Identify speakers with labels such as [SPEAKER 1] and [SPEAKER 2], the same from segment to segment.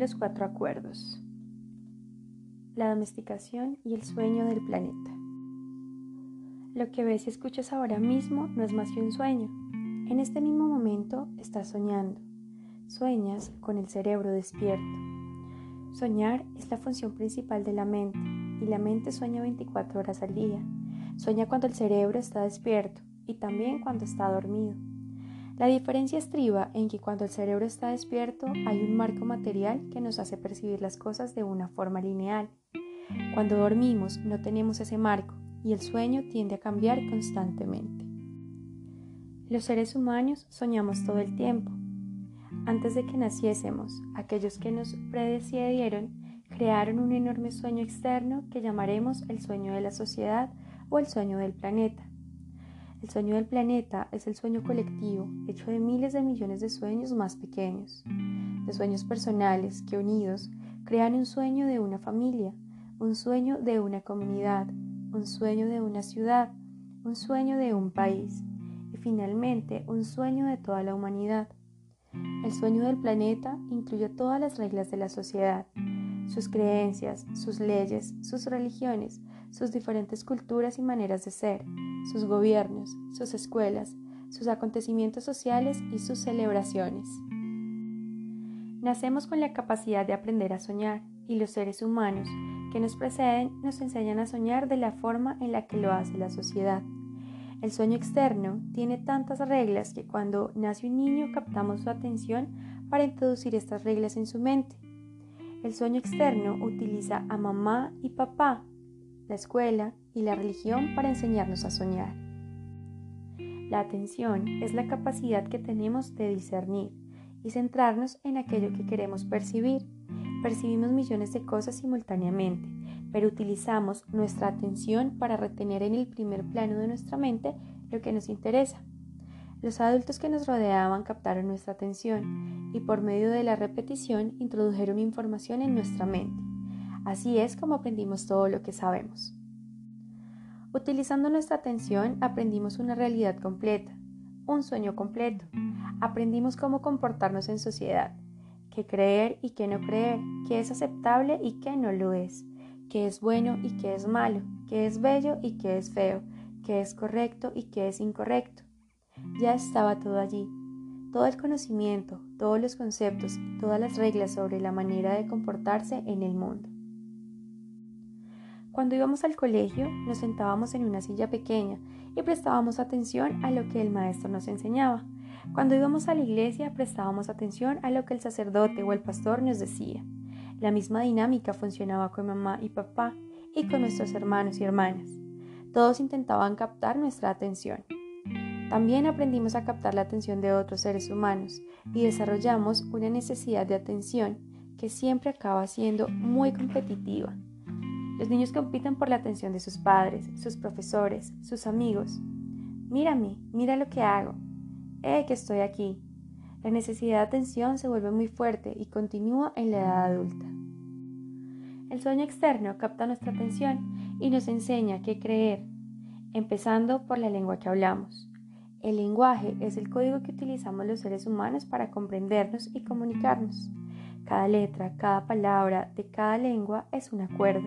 [SPEAKER 1] Los cuatro acuerdos. La domesticación y el sueño del planeta. Lo que ves y escuchas ahora mismo no es más que un sueño. En este mismo momento estás soñando. Sueñas con el cerebro despierto. Soñar es la función principal de la mente y la mente sueña 24 horas al día. Sueña cuando el cerebro está despierto y también cuando está dormido. La diferencia estriba en que cuando el cerebro está despierto hay un marco material que nos hace percibir las cosas de una forma lineal. Cuando dormimos no tenemos ese marco y el sueño tiende a cambiar constantemente. Los seres humanos soñamos todo el tiempo. Antes de que naciésemos, aquellos que nos predecieron crearon un enorme sueño externo que llamaremos el sueño de la sociedad o el sueño del planeta. El sueño del planeta es el sueño colectivo, hecho de miles de millones de sueños más pequeños, de sueños personales que unidos crean un sueño de una familia, un sueño de una comunidad, un sueño de una ciudad, un sueño de un país y finalmente un sueño de toda la humanidad. El sueño del planeta incluye todas las reglas de la sociedad, sus creencias, sus leyes, sus religiones, sus diferentes culturas y maneras de ser, sus gobiernos, sus escuelas, sus acontecimientos sociales y sus celebraciones. Nacemos con la capacidad de aprender a soñar y los seres humanos que nos preceden nos enseñan a soñar de la forma en la que lo hace la sociedad. El sueño externo tiene tantas reglas que cuando nace un niño captamos su atención para introducir estas reglas en su mente. El sueño externo utiliza a mamá y papá, la escuela y la religión para enseñarnos a soñar. La atención es la capacidad que tenemos de discernir y centrarnos en aquello que queremos percibir Percibimos millones de cosas simultáneamente, pero utilizamos nuestra atención para retener en el primer plano de nuestra mente lo que nos interesa. Los adultos que nos rodeaban captaron nuestra atención y por medio de la repetición introdujeron información en nuestra mente. Así es como aprendimos todo lo que sabemos. Utilizando nuestra atención aprendimos una realidad completa, un sueño completo. Aprendimos cómo comportarnos en sociedad, qué creer y qué no creer, qué es aceptable y qué no lo es, qué es bueno y qué es malo, qué es bello y qué es feo, qué es correcto y qué es incorrecto. Ya estaba todo allí, todo el conocimiento, todos los conceptos y todas las reglas sobre la manera de comportarse en el mundo. Cuando íbamos al colegio nos sentábamos en una silla pequeña y prestábamos atención a lo que el maestro nos enseñaba. Cuando íbamos a la iglesia prestábamos atención a lo que el sacerdote o el pastor nos decía. La misma dinámica funcionaba con mamá y papá y con nuestros hermanos y hermanas. Todos intentaban captar nuestra atención. También aprendimos a captar la atención de otros seres humanos y desarrollamos una necesidad de atención que siempre acaba siendo muy competitiva. Los niños compiten por la atención de sus padres, sus profesores, sus amigos. Mírame, mira lo que hago, ¡Eh, que estoy aquí! La necesidad de atención se vuelve muy fuerte y continúa en la edad adulta. El sueño externo capta nuestra atención y nos enseña qué creer, empezando por la lengua que hablamos. El lenguaje es el código que utilizamos los seres humanos para comprendernos y comunicarnos. Cada letra, cada palabra de cada lengua es un acuerdo.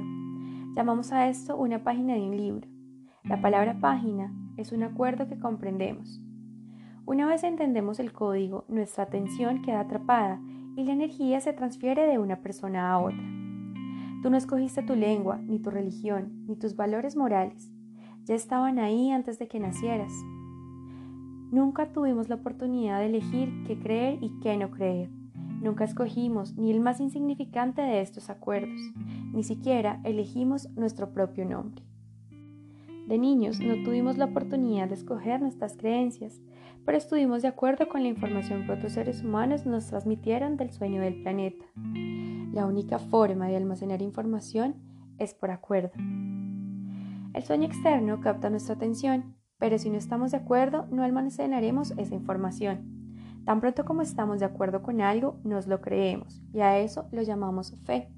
[SPEAKER 1] Llamamos a esto una página de un libro. La palabra página es un acuerdo que comprendemos. Una vez entendemos el código, nuestra atención queda atrapada y la energía se transfiere de una persona a otra. Tú no escogiste tu lengua, ni tu religión, ni tus valores morales. Ya estaban ahí antes de que nacieras. Nunca tuvimos la oportunidad de elegir qué creer y qué no creer. Nunca escogimos ni el más insignificante de estos acuerdos, ni siquiera elegimos nuestro propio nombre. De niños no tuvimos la oportunidad de escoger nuestras creencias, pero estuvimos de acuerdo con la información que otros seres humanos nos transmitieron del sueño del planeta. La única forma de almacenar información es por acuerdo. El sueño externo capta nuestra atención, pero si no estamos de acuerdo no almacenaremos esa información. Tan pronto como estamos de acuerdo con algo, nos lo creemos y a eso lo llamamos fe.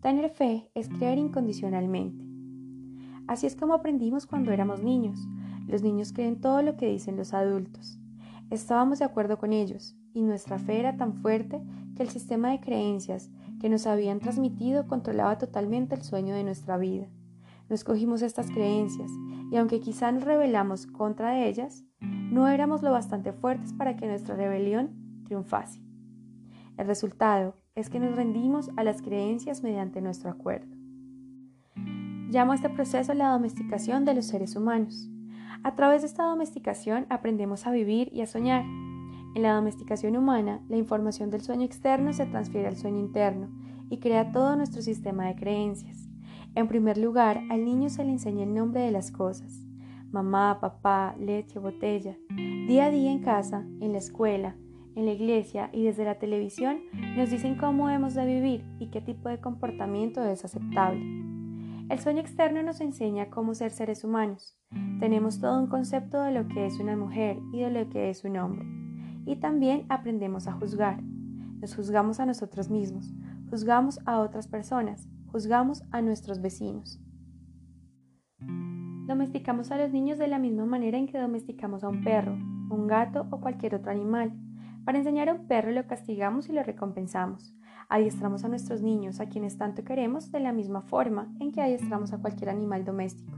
[SPEAKER 1] Tener fe es creer incondicionalmente. Así es como aprendimos cuando éramos niños. Los niños creen todo lo que dicen los adultos. Estábamos de acuerdo con ellos y nuestra fe era tan fuerte que el sistema de creencias que nos habían transmitido controlaba totalmente el sueño de nuestra vida. Nos cogimos estas creencias y aunque quizá nos rebelamos contra ellas, no éramos lo bastante fuertes para que nuestra rebelión triunfase. El resultado es que nos rendimos a las creencias mediante nuestro acuerdo. Llamo a este proceso la domesticación de los seres humanos. A través de esta domesticación aprendemos a vivir y a soñar. En la domesticación humana, la información del sueño externo se transfiere al sueño interno y crea todo nuestro sistema de creencias. En primer lugar, al niño se le enseña el nombre de las cosas. Mamá, papá, leche, botella. Día a día en casa, en la escuela, en la iglesia y desde la televisión nos dicen cómo hemos de vivir y qué tipo de comportamiento es aceptable. El sueño externo nos enseña cómo ser seres humanos. Tenemos todo un concepto de lo que es una mujer y de lo que es un hombre. Y también aprendemos a juzgar. Nos juzgamos a nosotros mismos, juzgamos a otras personas, juzgamos a nuestros vecinos. Domesticamos a los niños de la misma manera en que domesticamos a un perro, un gato o cualquier otro animal. Para enseñar a un perro lo castigamos y lo recompensamos. Adiestramos a nuestros niños, a quienes tanto queremos, de la misma forma en que adiestramos a cualquier animal doméstico,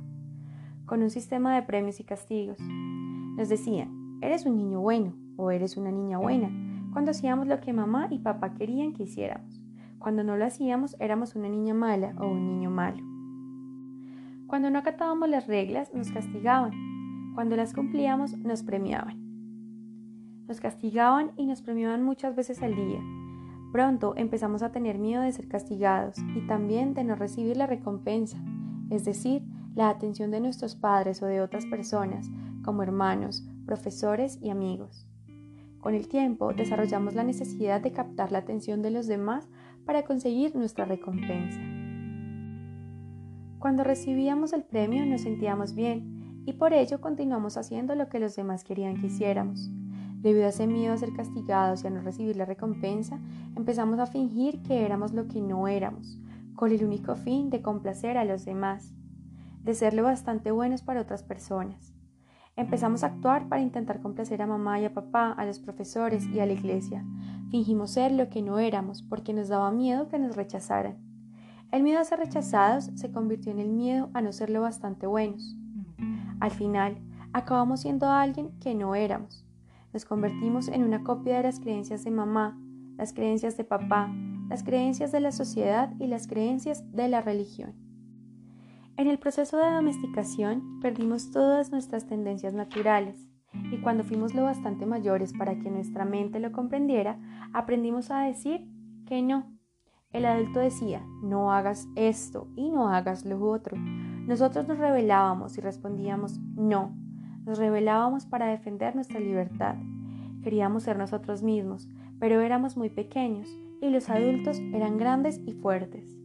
[SPEAKER 1] con un sistema de premios y castigos. Nos decían, eres un niño bueno o eres una niña buena, cuando hacíamos lo que mamá y papá querían que hiciéramos. Cuando no lo hacíamos, éramos una niña mala o un niño malo. Cuando no acatábamos las reglas, nos castigaban. Cuando las cumplíamos, nos premiaban. Nos castigaban y nos premiaban muchas veces al día, Pronto empezamos a tener miedo de ser castigados y también de no recibir la recompensa, es decir, la atención de nuestros padres o de otras personas, como hermanos, profesores y amigos. Con el tiempo desarrollamos la necesidad de captar la atención de los demás para conseguir nuestra recompensa. Cuando recibíamos el premio nos sentíamos bien y por ello continuamos haciendo lo que los demás querían que hiciéramos. Debido a ese miedo a ser castigados y a no recibir la recompensa, empezamos a fingir que éramos lo que no éramos, con el único fin de complacer a los demás, de ser lo bastante buenos para otras personas. Empezamos a actuar para intentar complacer a mamá y a papá, a los profesores y a la iglesia. Fingimos ser lo que no éramos porque nos daba miedo que nos rechazaran. El miedo a ser rechazados se convirtió en el miedo a no ser lo bastante buenos. Al final, acabamos siendo alguien que no éramos nos convertimos en una copia de las creencias de mamá, las creencias de papá, las creencias de la sociedad y las creencias de la religión. En el proceso de domesticación perdimos todas nuestras tendencias naturales y cuando fuimos lo bastante mayores para que nuestra mente lo comprendiera, aprendimos a decir que no. El adulto decía, no hagas esto y no hagas lo otro. Nosotros nos rebelábamos y respondíamos, no, nos rebelábamos para defender nuestra libertad. Queríamos ser nosotros mismos, pero éramos muy pequeños y los adultos eran grandes y fuertes.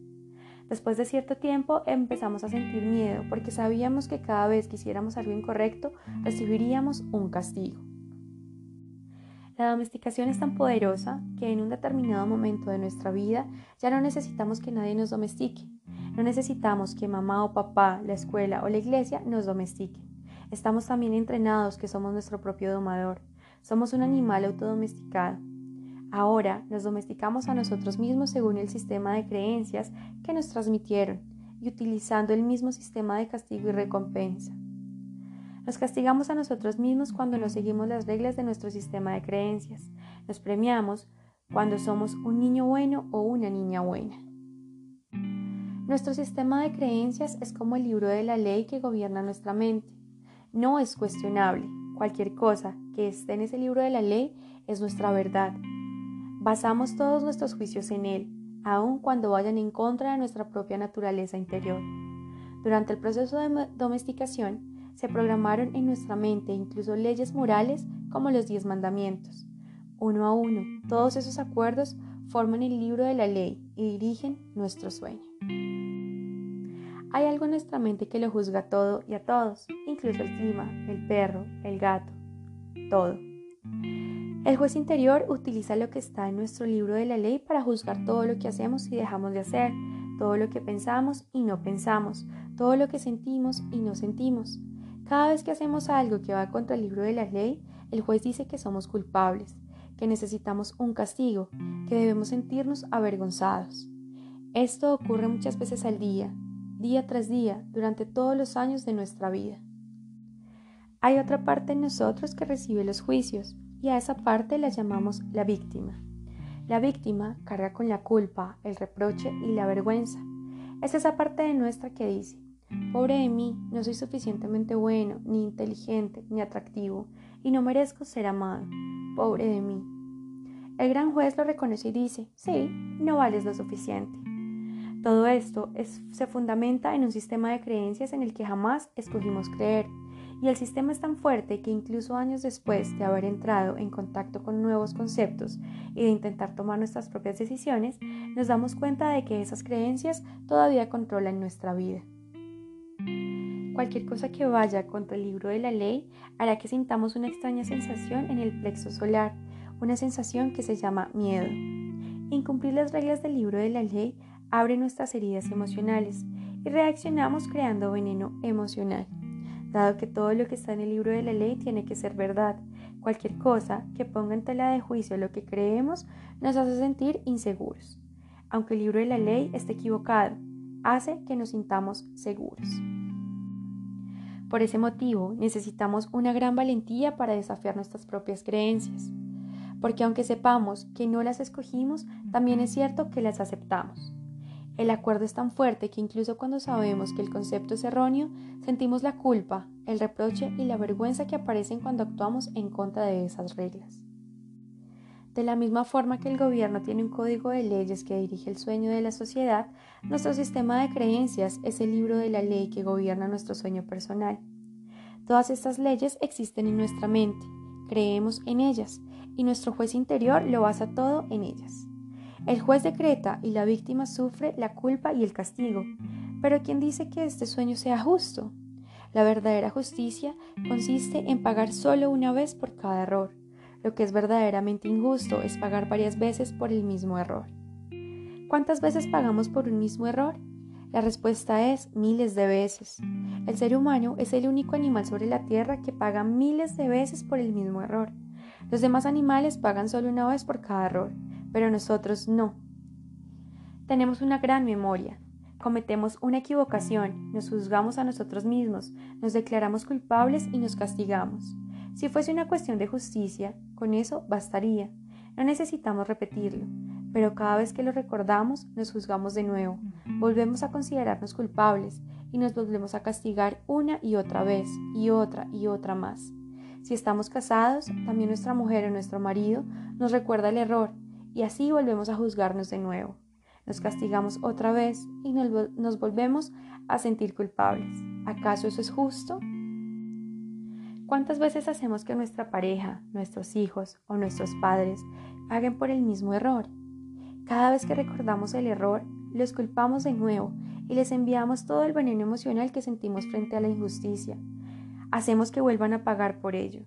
[SPEAKER 1] Después de cierto tiempo empezamos a sentir miedo porque sabíamos que cada vez que hiciéramos algo incorrecto recibiríamos un castigo. La domesticación es tan poderosa que en un determinado momento de nuestra vida ya no necesitamos que nadie nos domestique. No necesitamos que mamá o papá, la escuela o la iglesia nos domestiquen. Estamos también entrenados que somos nuestro propio domador. Somos un animal autodomesticado. Ahora nos domesticamos a nosotros mismos según el sistema de creencias que nos transmitieron y utilizando el mismo sistema de castigo y recompensa. Nos castigamos a nosotros mismos cuando no seguimos las reglas de nuestro sistema de creencias. Nos premiamos cuando somos un niño bueno o una niña buena. Nuestro sistema de creencias es como el libro de la ley que gobierna nuestra mente no es cuestionable. Cualquier cosa que esté en ese libro de la ley es nuestra verdad. Basamos todos nuestros juicios en él, aun cuando vayan en contra de nuestra propia naturaleza interior. Durante el proceso de domesticación, se programaron en nuestra mente incluso leyes morales como los diez mandamientos. Uno a uno, todos esos acuerdos forman el libro de la ley y dirigen nuestro sueño. Hay algo en nuestra mente que lo juzga todo y a todos, incluso el clima, el perro, el gato, todo. El juez interior utiliza lo que está en nuestro libro de la ley para juzgar todo lo que hacemos y dejamos de hacer, todo lo que pensamos y no pensamos, todo lo que sentimos y no sentimos. Cada vez que hacemos algo que va contra el libro de la ley, el juez dice que somos culpables, que necesitamos un castigo, que debemos sentirnos avergonzados. Esto ocurre muchas veces al día, día tras día, durante todos los años de nuestra vida. Hay otra parte en nosotros que recibe los juicios, y a esa parte la llamamos la víctima. La víctima carga con la culpa, el reproche y la vergüenza. Es esa parte de nuestra que dice, pobre de mí, no soy suficientemente bueno, ni inteligente, ni atractivo, y no merezco ser amado. Pobre de mí. El gran juez lo reconoce y dice, sí, no vales lo suficiente. Todo esto se fundamenta en un sistema de creencias en el que jamás escogimos creer, y el sistema es tan fuerte que incluso años después de haber entrado en contacto con nuevos conceptos y de intentar tomar nuestras propias decisiones, nos damos cuenta de que esas creencias todavía controlan nuestra vida. Cualquier cosa que vaya contra el libro de la ley hará que sintamos una extraña sensación en el plexo solar, una sensación que se llama miedo. Incumplir las reglas del libro de la ley abre nuestras heridas emocionales y reaccionamos creando veneno emocional. Dado que todo lo que está en el libro de la ley tiene que ser verdad, cualquier cosa que ponga en tela de juicio lo que creemos nos hace sentir inseguros. Aunque el libro de la ley esté equivocado, hace que nos sintamos seguros. Por ese motivo, necesitamos una gran valentía para desafiar nuestras propias creencias, porque aunque sepamos que no las escogimos, también es cierto que las aceptamos. El acuerdo es tan fuerte que incluso cuando sabemos que el concepto es erróneo, sentimos la culpa, el reproche y la vergüenza que aparecen cuando actuamos en contra de esas reglas. De la misma forma que el gobierno tiene un código de leyes que dirige el sueño de la sociedad, nuestro sistema de creencias es el libro de la ley que gobierna nuestro sueño personal. Todas estas leyes existen en nuestra mente, creemos en ellas, y nuestro juez interior lo basa todo en ellas. El juez decreta y la víctima sufre la culpa y el castigo. Pero ¿quién dice que este sueño sea justo? La verdadera justicia consiste en pagar solo una vez por cada error. Lo que es verdaderamente injusto es pagar varias veces por el mismo error. ¿Cuántas veces pagamos por un mismo error? La respuesta es miles de veces. El ser humano es el único animal sobre la Tierra que paga miles de veces por el mismo error. Los demás animales pagan solo una vez por cada error pero nosotros no. Tenemos una gran memoria. Cometemos una equivocación, nos juzgamos a nosotros mismos, nos declaramos culpables y nos castigamos. Si fuese una cuestión de justicia, con eso bastaría. No necesitamos repetirlo, pero cada vez que lo recordamos nos juzgamos de nuevo, volvemos a considerarnos culpables y nos volvemos a castigar una y otra vez, y otra y otra más. Si estamos casados, también nuestra mujer o nuestro marido nos recuerda el error y así volvemos a juzgarnos de nuevo. Nos castigamos otra vez y nos, volvemos a sentir culpables. ¿Acaso eso es justo? ¿Cuántas veces hacemos que nuestra pareja, nuestros hijos o nuestros padres paguen por el mismo error? Cada vez que recordamos el error, los culpamos de nuevo y les enviamos todo el veneno emocional que sentimos frente a la injusticia. Hacemos que vuelvan a pagar por ello.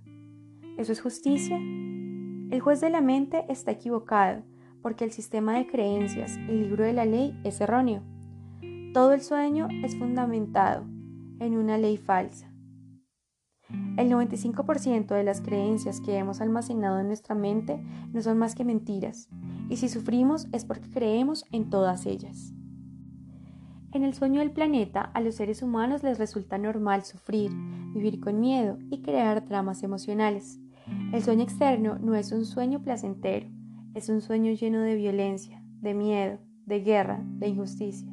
[SPEAKER 1] ¿Eso es justicia? El juez de la mente está equivocado porque el sistema de creencias, el libro de la ley, es erróneo. Todo el sueño es fundamentado en una ley falsa. El 95% de las creencias que hemos almacenado en nuestra mente no son más que mentiras, y si sufrimos es porque creemos en todas ellas. En el sueño del planeta, a los seres humanos les resulta normal sufrir, vivir con miedo y crear dramas emocionales. El sueño externo no es un sueño placentero, es un sueño lleno de violencia, de miedo, de guerra, de injusticia.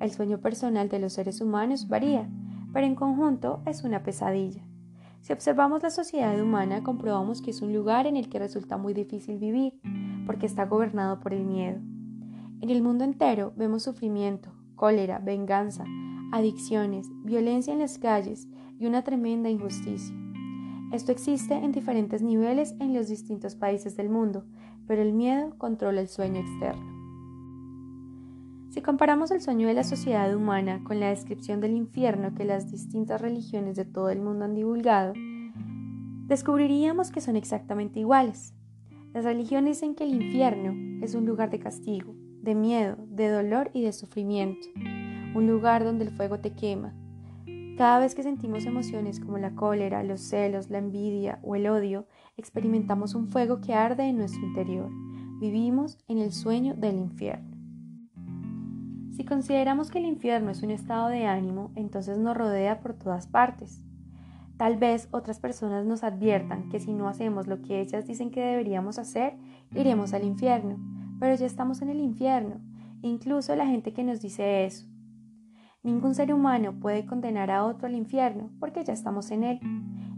[SPEAKER 1] El sueño personal de los seres humanos varía, pero en conjunto es una pesadilla. Si observamos la sociedad humana, comprobamos que es un lugar en el que resulta muy difícil vivir, porque está gobernado por el miedo. En el mundo entero vemos sufrimiento, cólera, venganza, adicciones, violencia en las calles y una tremenda injusticia. Esto existe en diferentes niveles en los distintos países del mundo, pero el miedo controla el sueño externo. Si comparamos el sueño de la sociedad humana con la descripción del infierno que las distintas religiones de todo el mundo han divulgado, descubriríamos que son exactamente iguales. Las religiones dicen que el infierno es un lugar de castigo, de miedo, de dolor y de sufrimiento, un lugar donde el fuego te quema, Cada vez que sentimos emociones como la cólera, los celos, la envidia o el odio, experimentamos un fuego que arde en nuestro interior. Vivimos en el sueño del infierno. Si consideramos que el infierno es un estado de ánimo, entonces nos rodea por todas partes. Tal vez otras personas nos adviertan que si no hacemos lo que ellas dicen que deberíamos hacer, iremos al infierno, pero ya estamos en el infierno, incluso la gente que nos dice eso. Ningún ser humano puede condenar a otro al infierno porque ya estamos en él.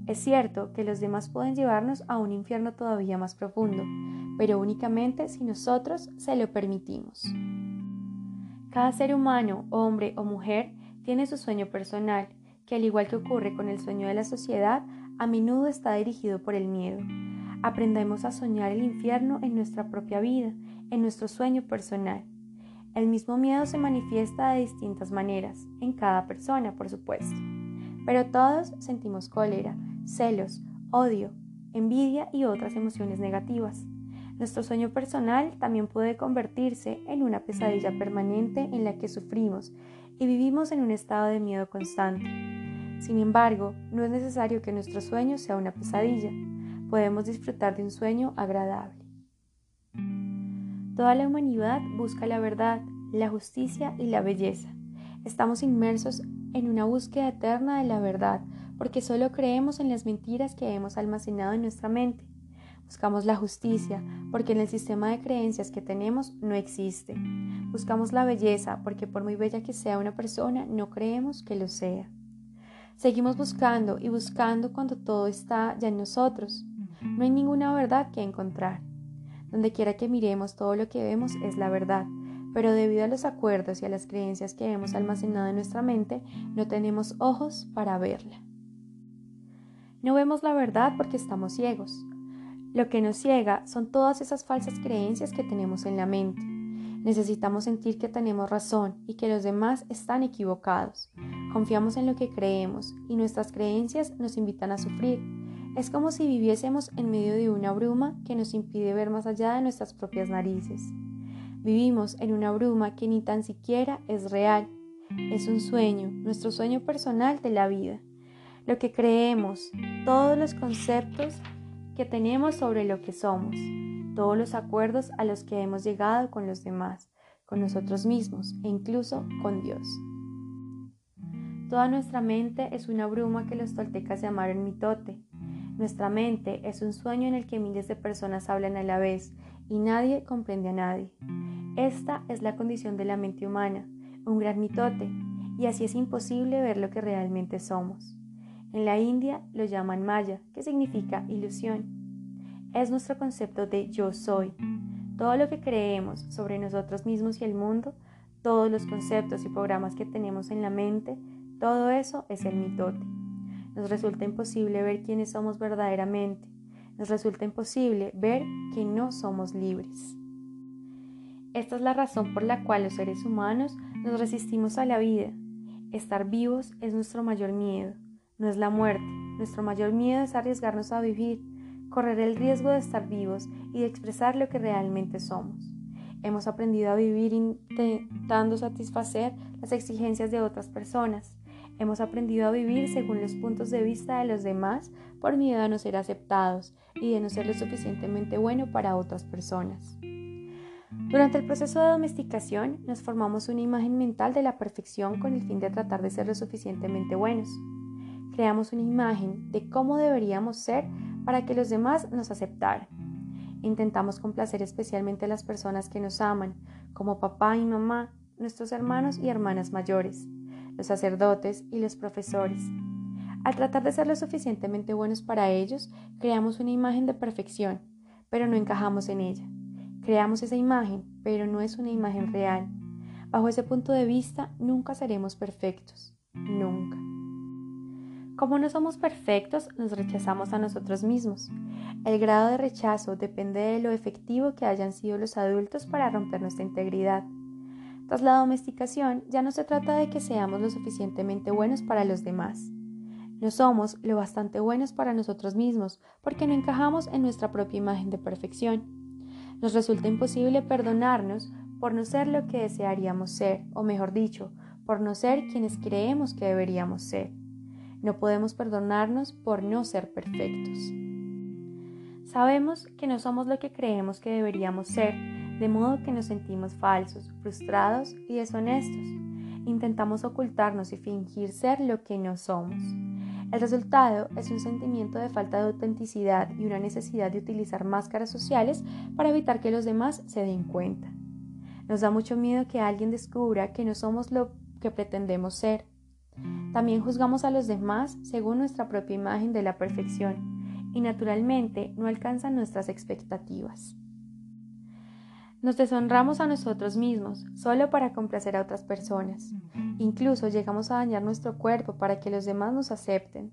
[SPEAKER 1] Es cierto que los demás pueden llevarnos a un infierno todavía más profundo, pero únicamente si nosotros se lo permitimos. Cada ser humano, hombre o mujer, tiene su sueño personal, que al igual que ocurre con el sueño de la sociedad, a menudo está dirigido por el miedo. Aprendemos a soñar el infierno en nuestra propia vida, en nuestro sueño personal. El mismo miedo se manifiesta de distintas maneras, en cada persona, por supuesto. Pero todos sentimos cólera, celos, odio, envidia y otras emociones negativas. Nuestro sueño personal también puede convertirse en una pesadilla permanente en la que sufrimos y vivimos en un estado de miedo constante. Sin embargo, no es necesario que nuestro sueño sea una pesadilla. Podemos disfrutar de un sueño agradable. Toda la humanidad busca la verdad, la justicia y la belleza. Estamos inmersos en una búsqueda eterna de la verdad, porque solo creemos en las mentiras que hemos almacenado en nuestra mente. Buscamos la justicia, porque en el sistema de creencias que tenemos no existe. Buscamos la belleza, porque por muy bella que sea una persona, no creemos que lo sea. Seguimos buscando y buscando cuando todo está ya en nosotros. No hay ninguna verdad que encontrar. Donde quiera que miremos, todo lo que vemos es la verdad, pero debido a los acuerdos y a las creencias que hemos almacenado en nuestra mente, no tenemos ojos para verla. No vemos la verdad porque estamos ciegos. Lo que nos ciega son todas esas falsas creencias que tenemos en la mente. Necesitamos sentir que tenemos razón y que los demás están equivocados. Confiamos en lo que creemos y nuestras creencias nos invitan a sufrir. Es como si viviésemos en medio de una bruma que nos impide ver más allá de nuestras propias narices. Vivimos en una bruma que ni tan siquiera es real. Es un sueño, nuestro sueño personal de la vida. Lo que creemos, todos los conceptos que tenemos sobre lo que somos, todos los acuerdos a los que hemos llegado con los demás, con nosotros mismos e incluso con Dios. Toda nuestra mente es una bruma que los toltecas llamaron mitote, nuestra mente es un sueño en el que miles de personas hablan a la vez y nadie comprende a nadie. Esta es la condición de la mente humana, un gran mitote, y así es imposible ver lo que realmente somos. En la India lo llaman Maya, que significa ilusión. Es nuestro concepto de yo soy. Todo lo que creemos sobre nosotros mismos y el mundo, todos los conceptos y programas que tenemos en la mente, todo eso es el mitote. Nos resulta imposible ver quiénes somos verdaderamente. Nos resulta imposible ver que no somos libres. Esta es la razón por la cual los seres humanos nos resistimos a la vida. Estar vivos es nuestro mayor miedo, no es la muerte. Nuestro mayor miedo es arriesgarnos a vivir, correr el riesgo de estar vivos y de expresar lo que realmente somos. Hemos aprendido a vivir intentando satisfacer las exigencias de otras personas, Hemos aprendido a vivir según los puntos de vista de los demás por miedo a no ser aceptados y de no ser lo suficientemente bueno para otras personas. Durante el proceso de domesticación nos formamos una imagen mental de la perfección con el fin de tratar de ser lo suficientemente buenos. Creamos una imagen de cómo deberíamos ser para que los demás nos aceptaran. Intentamos complacer especialmente a las personas que nos aman, como papá y mamá, nuestros hermanos y hermanas mayores los sacerdotes y los profesores. Al tratar de ser lo suficientemente buenos para ellos, creamos una imagen de perfección, pero no encajamos en ella. Creamos esa imagen, pero no es una imagen real. Bajo ese punto de vista, nunca seremos perfectos. Nunca. Como no somos perfectos, nos rechazamos a nosotros mismos. El grado de rechazo depende de lo efectivo que hayan sido los adultos para romper nuestra integridad. Tras la domesticación, ya no se trata de que seamos lo suficientemente buenos para los demás. No somos lo bastante buenos para nosotros mismos porque no encajamos en nuestra propia imagen de perfección. Nos resulta imposible perdonarnos por no ser lo que desearíamos ser, o mejor dicho, por no ser quienes creemos que deberíamos ser. No podemos perdonarnos por no ser perfectos. Sabemos que no somos lo que creemos que deberíamos ser, de modo que nos sentimos falsos, frustrados y deshonestos. Intentamos ocultarnos y fingir ser lo que no somos. El resultado es un sentimiento de falta de autenticidad y una necesidad de utilizar máscaras sociales para evitar que los demás se den cuenta. Nos da mucho miedo que alguien descubra que no somos lo que pretendemos ser. También juzgamos a los demás según nuestra propia imagen de la perfección y naturalmente no alcanzan nuestras expectativas. Nos deshonramos a nosotros mismos solo para complacer a otras personas. Incluso llegamos a dañar nuestro cuerpo para que los demás nos acepten.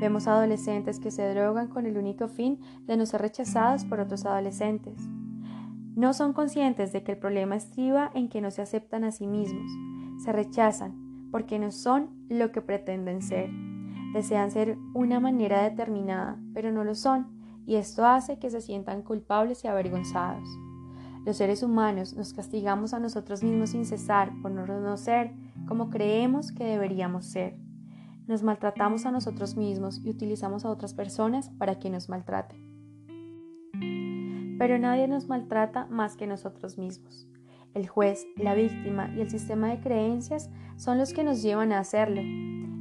[SPEAKER 1] Vemos adolescentes que se drogan con el único fin de no ser rechazados por otros adolescentes. No son conscientes de que el problema estriba en que no se aceptan a sí mismos, se rechazan porque no son lo que pretenden ser. Desean ser una manera determinada, pero no lo son, y esto hace que se sientan culpables y avergonzados. Los seres humanos nos castigamos a nosotros mismos sin cesar por no ser como creemos que deberíamos ser. Nos maltratamos a nosotros mismos y utilizamos a otras personas para que nos maltraten. Pero nadie nos maltrata más que nosotros mismos. El juez, la víctima y el sistema de creencias son los que nos llevan a hacerlo.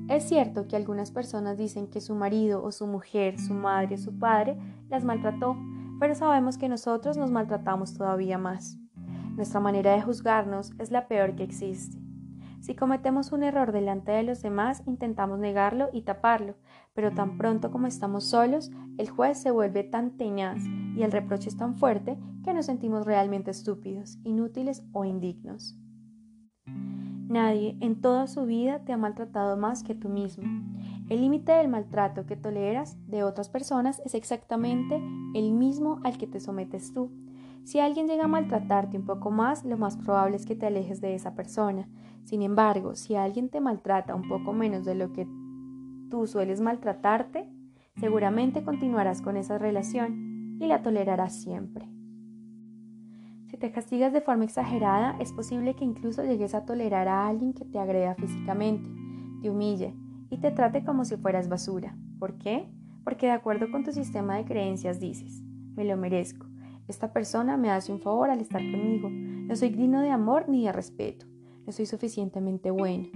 [SPEAKER 1] Es cierto que algunas personas dicen que su marido o su mujer, su madre o su padre las maltrató, pero sabemos que nosotros nos maltratamos todavía más. Nuestra manera de juzgarnos es la peor que existe. Si cometemos un error delante de los demás, intentamos negarlo y taparlo, pero tan pronto como estamos solos, el juez se vuelve tan tenaz y el reproche es tan fuerte que nos sentimos realmente estúpidos, inútiles o indignos. Nadie en toda su vida te ha maltratado más que tú mismo. El límite del maltrato que toleras de otras personas es exactamente el mismo al que te sometes tú. Si alguien llega a maltratarte un poco más, lo más probable es que te alejes de esa persona. Sin embargo, si alguien te maltrata un poco menos de lo que tú sueles maltratarte, seguramente continuarás con esa relación y la tolerarás siempre. Si te castigas de forma exagerada, es posible que incluso llegues a tolerar a alguien que te agreda físicamente, te humille y te trate como si fueras basura. ¿Por qué? Porque de acuerdo con tu sistema de creencias dices, me lo merezco. Esta persona me hace un favor al estar conmigo. No soy digno de amor ni de respeto. No soy suficientemente bueno.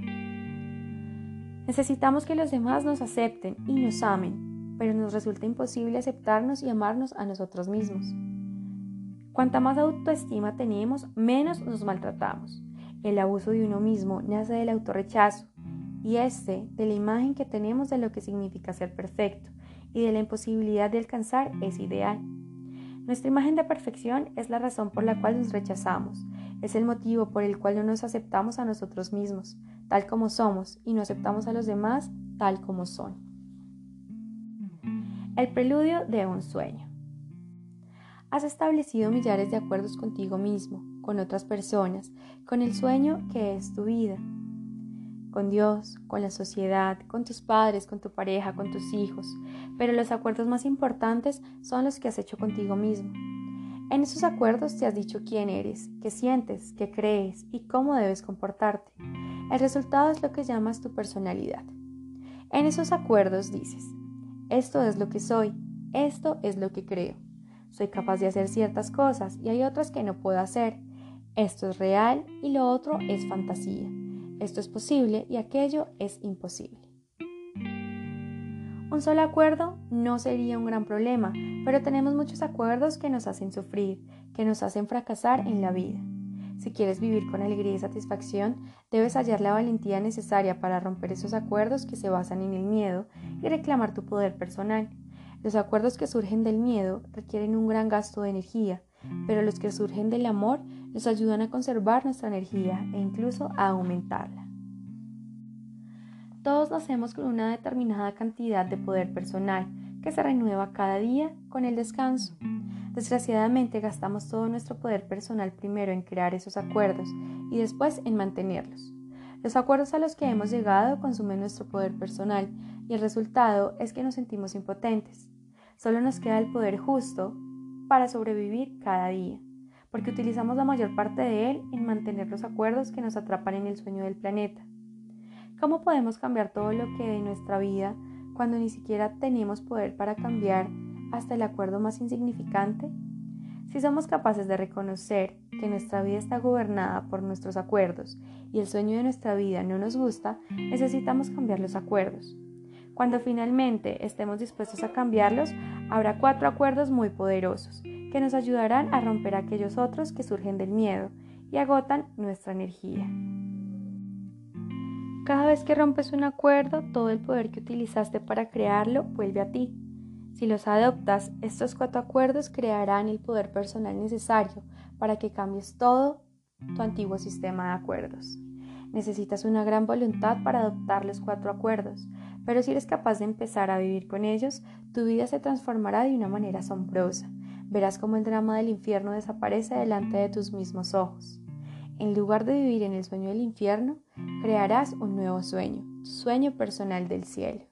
[SPEAKER 1] Necesitamos que los demás nos acepten y nos amen, pero nos resulta imposible aceptarnos y amarnos a nosotros mismos. Cuanta más autoestima tenemos, menos nos maltratamos. El abuso de uno mismo nace del autorrechazo y este de la imagen que tenemos de lo que significa ser perfecto y de la imposibilidad de alcanzar ese ideal. Nuestra imagen de perfección es la razón por la cual nos rechazamos, es el motivo por el cual no nos aceptamos a nosotros mismos, tal como somos, y no aceptamos a los demás tal como son. El preludio de un sueño. Has establecido millares de acuerdos contigo mismo, con otras personas, con el sueño que es tu vida, con Dios, con la sociedad, con tus padres, con tu pareja, con tus hijos, pero los acuerdos más importantes son los que has hecho contigo mismo. En esos acuerdos te has dicho quién eres, qué sientes, qué crees y cómo debes comportarte. El resultado es lo que llamas tu personalidad. En esos acuerdos dices, esto es lo que soy, esto es lo que creo. Soy capaz de hacer ciertas cosas y hay otras que no puedo hacer. Esto es real y lo otro es fantasía. Esto es posible y aquello es imposible. Un solo acuerdo no sería un gran problema, pero tenemos muchos acuerdos que nos hacen sufrir, que nos hacen fracasar en la vida. Si quieres vivir con alegría y satisfacción, debes hallar la valentía necesaria para romper esos acuerdos que se basan en el miedo y reclamar tu poder personal. Los acuerdos que surgen del miedo requieren un gran gasto de energía, pero los que surgen del amor nos ayudan a conservar nuestra energía e incluso a aumentarla. Todos nacemos con una determinada cantidad de poder personal que se renueva cada día con el descanso. Desgraciadamente gastamos todo nuestro poder personal primero en crear esos acuerdos y después en mantenerlos. Los acuerdos a los que hemos llegado consumen nuestro poder personal y el resultado es que nos sentimos impotentes. Solo nos queda el poder justo para sobrevivir cada día, porque utilizamos la mayor parte de él en mantener los acuerdos que nos atrapan en el sueño del planeta. ¿Cómo podemos cambiar todo lo que de nuestra vida cuando ni siquiera tenemos poder para cambiar hasta el acuerdo más insignificante? Si somos capaces de reconocer que nuestra vida está gobernada por nuestros acuerdos y el sueño de nuestra vida no nos gusta, necesitamos cambiar los acuerdos. Cuando finalmente estemos dispuestos a cambiarlos, habrá cuatro acuerdos muy poderosos que nos ayudarán a romper aquellos otros que surgen del miedo y agotan nuestra energía. Cada vez que rompes un acuerdo, todo el poder que utilizaste para crearlo vuelve a ti. Si los adoptas, estos cuatro acuerdos crearán el poder personal necesario para que cambies todo tu antiguo sistema de acuerdos. Necesitas una gran voluntad para adoptar los cuatro acuerdos, pero si eres capaz de empezar a vivir con ellos, tu vida se transformará de una manera asombrosa. Verás cómo el drama del infierno desaparece delante de tus mismos ojos. En lugar de vivir en el sueño del infierno, crearás un nuevo sueño, sueño personal del cielo.